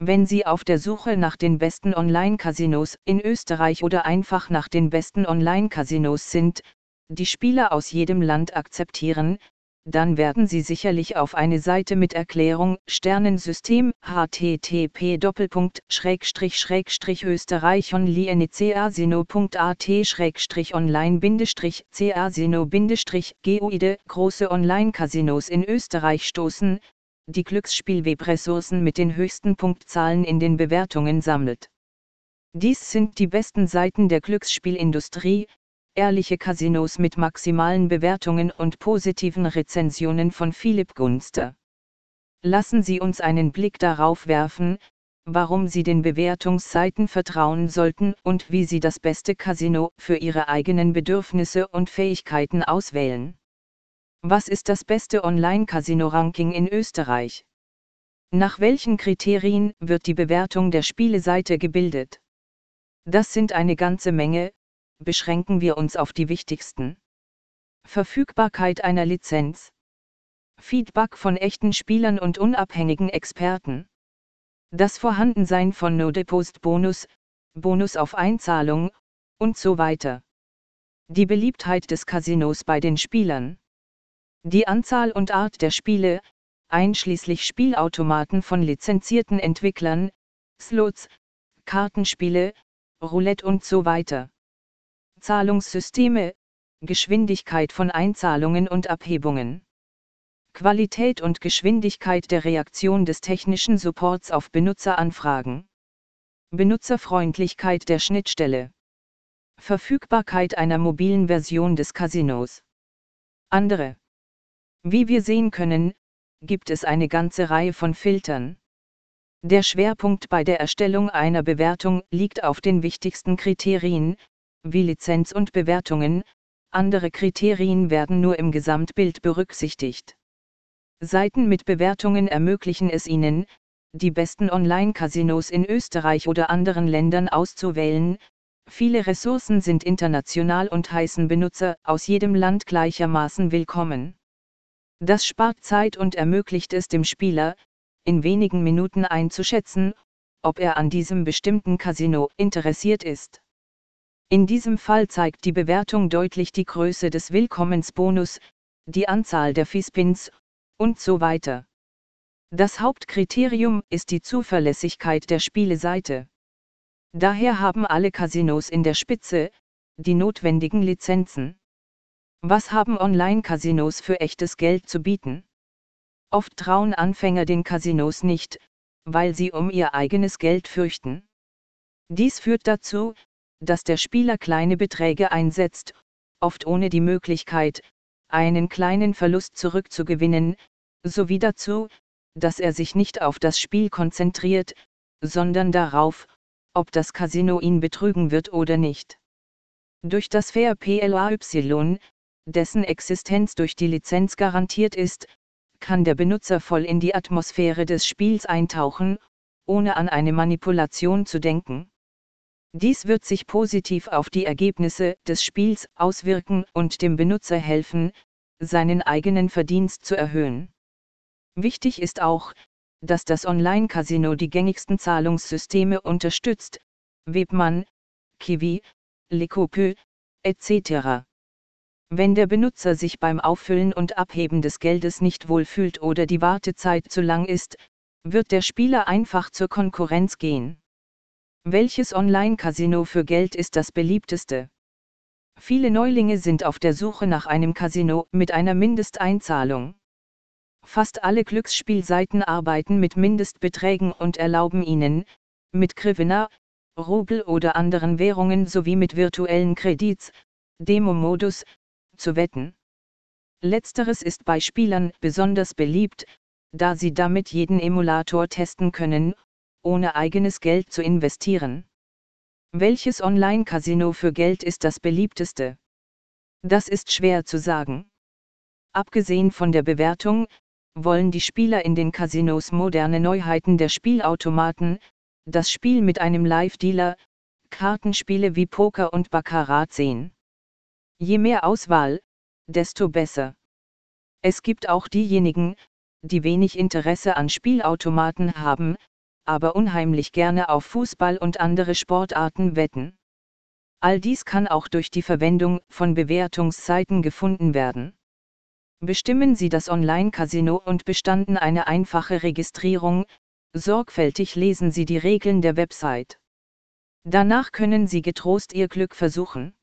Wenn Sie auf der Suche nach den besten Online-Casinos in Österreich oder einfach nach den besten Online-Casinos sind, die Spieler aus jedem Land akzeptieren, dann werden Sie sicherlich auf eine Seite mit Erklärung Sternensystem http österreich online casino geoide große Online-Casinos in Österreich stoßen, die Glücksspiel-Web-Ressourcen mit den höchsten Punktzahlen in den Bewertungen sammelt. Dies sind die besten Seiten der Glücksspielindustrie, ehrliche Casinos mit maximalen Bewertungen und positiven Rezensionen von Philipp Gunster. Lassen Sie uns einen Blick darauf werfen, warum Sie den Bewertungsseiten vertrauen sollten und wie Sie das beste Casino für Ihre eigenen Bedürfnisse und Fähigkeiten auswählen. Was ist das beste Online-Casino-Ranking in Österreich? Nach welchen Kriterien wird die Bewertung der Spieleseite gebildet? Das sind eine ganze Menge, beschränken wir uns auf die wichtigsten. Verfügbarkeit einer Lizenz. Feedback von echten Spielern und unabhängigen Experten. Das Vorhandensein von No-Deposit-Bonus, Bonus auf Einzahlung und so weiter. Die Beliebtheit des Casinos bei den Spielern. Die Anzahl und Art der Spiele, einschließlich Spielautomaten von lizenzierten Entwicklern, Slots, Kartenspiele, Roulette und so weiter. Zahlungssysteme, Geschwindigkeit von Einzahlungen und Abhebungen. Qualität und Geschwindigkeit der Reaktion des technischen Supports auf Benutzeranfragen. Benutzerfreundlichkeit der Schnittstelle. Verfügbarkeit einer mobilen Version des Casinos. Andere. Wie wir sehen können, gibt es eine ganze Reihe von Filtern. Der Schwerpunkt bei der Erstellung einer Bewertung liegt auf den wichtigsten Kriterien, wie Lizenz und Bewertungen, andere Kriterien werden nur im Gesamtbild berücksichtigt. Seiten mit Bewertungen ermöglichen es Ihnen, die besten Online-Casinos in Österreich oder anderen Ländern auszuwählen, viele Ressourcen sind international und heißen Benutzer aus jedem Land gleichermaßen willkommen. Das spart Zeit und ermöglicht es dem Spieler, in wenigen Minuten einzuschätzen, ob er an diesem bestimmten Casino interessiert ist. In diesem Fall zeigt die Bewertung deutlich die Größe des Willkommensbonus, die Anzahl der Fee-Spins und so weiter. Das Hauptkriterium ist die Zuverlässigkeit der Spieleseite. Daher haben alle Casinos in der Spitze die notwendigen Lizenzen. Was haben Online-Casinos für echtes Geld zu bieten? Oft trauen Anfänger den Casinos nicht, weil sie um ihr eigenes Geld fürchten. Dies führt dazu, dass der Spieler kleine Beträge einsetzt, oft ohne die Möglichkeit, einen kleinen Verlust zurückzugewinnen, sowie dazu, dass er sich nicht auf das Spiel konzentriert, sondern darauf, ob das Casino ihn betrügen wird oder nicht. Durch das Fair PLAY, dessen Existenz durch die Lizenz garantiert ist, kann der Benutzer voll in die Atmosphäre des Spiels eintauchen, ohne an eine Manipulation zu denken. Dies wird sich positiv auf die Ergebnisse des Spiels auswirken und dem Benutzer helfen, seinen eigenen Verdienst zu erhöhen. Wichtig ist auch, dass das Online-Casino die gängigsten Zahlungssysteme unterstützt, Webman, Kiwi, Likopö, etc. Wenn der Benutzer sich beim Auffüllen und Abheben des Geldes nicht wohlfühlt oder die Wartezeit zu lang ist, wird der Spieler einfach zur Konkurrenz gehen. Welches Online-Casino für Geld ist das beliebteste? Viele Neulinge sind auf der Suche nach einem Casino mit einer Mindesteinzahlung. Fast alle Glücksspielseiten arbeiten mit Mindestbeträgen und erlauben ihnen, mit Grivena, Rubel oder anderen Währungen sowie mit virtuellen Kredits, Demo-Modus, zu wetten. Letzteres ist bei Spielern besonders beliebt, da sie damit jeden Emulator testen können, ohne eigenes Geld zu investieren. Welches Online-Casino für Geld ist das beliebteste? Das ist schwer zu sagen. Abgesehen von der Bewertung, wollen die Spieler in den Casinos moderne Neuheiten der Spielautomaten, das Spiel mit einem Live-Dealer, Kartenspiele wie Poker und Baccarat sehen. Je mehr Auswahl, desto besser. Es gibt auch diejenigen, die wenig Interesse an Spielautomaten haben, aber unheimlich gerne auf Fußball und andere Sportarten wetten. All dies kann auch durch die Verwendung von Bewertungsseiten gefunden werden. Bestimmen Sie das Online-Casino und bestanden eine einfache Registrierung, sorgfältig lesen Sie die Regeln der Website. Danach können Sie getrost Ihr Glück versuchen.